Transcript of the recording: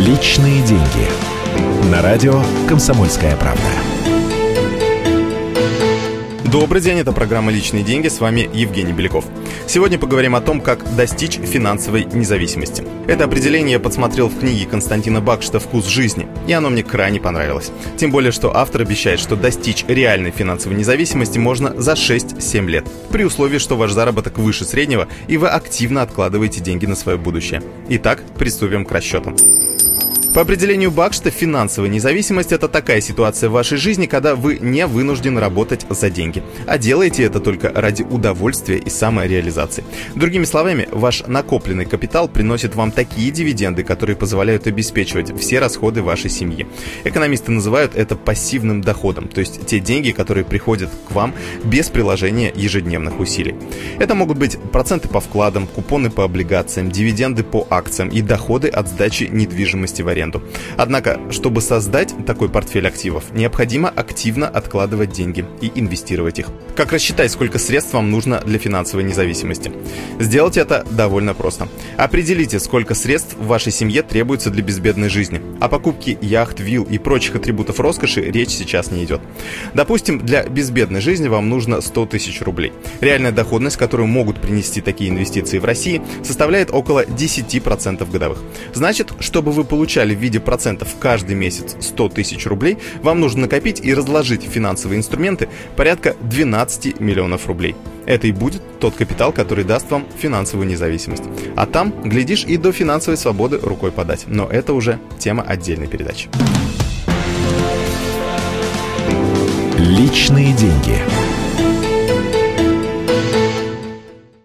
Личные деньги. На радио «Комсомольская правда». Добрый день, это программа «Личные деньги», с вами Евгений Беляков. Сегодня поговорим о том, как достичь финансовой независимости. Это определение я подсмотрел в книге Константина Бакшта «Вкус жизни», и оно мне крайне понравилось. Тем более, что автор обещает, что достичь реальной финансовой независимости можно за 6-7 лет, при условии, что ваш заработок выше среднего, и вы активно откладываете деньги на свое будущее. Итак, приступим к расчетам. По определению Бакшта, финансовая независимость – это такая ситуация в вашей жизни, когда вы не вынуждены работать за деньги, а делаете это только ради удовольствия и самореализации. Другими словами, ваш накопленный капитал приносит вам такие дивиденды, которые позволяют обеспечивать все расходы вашей семьи. Экономисты называют это пассивным доходом, то есть те деньги, которые приходят к вам без приложения ежедневных усилий. Это могут быть проценты по вкладам, купоны по облигациям, дивиденды по акциям и доходы от сдачи недвижимости в аренду аренду. Однако, чтобы создать такой портфель активов, необходимо активно откладывать деньги и инвестировать их. Как рассчитать, сколько средств вам нужно для финансовой независимости? Сделать это довольно просто. Определите, сколько средств в вашей семье требуется для безбедной жизни. О покупке яхт, вилл и прочих атрибутов роскоши речь сейчас не идет. Допустим, для безбедной жизни вам нужно 100 тысяч рублей. Реальная доходность, которую могут принести такие инвестиции в России, составляет около 10% годовых. Значит, чтобы вы получали в виде процентов каждый месяц 100 тысяч рублей, вам нужно накопить и разложить финансовые инструменты порядка 12 миллионов рублей. Это и будет тот капитал, который даст вам финансовую независимость. А там, глядишь, и до финансовой свободы рукой подать. Но это уже тема отдельной передачи. Личные деньги.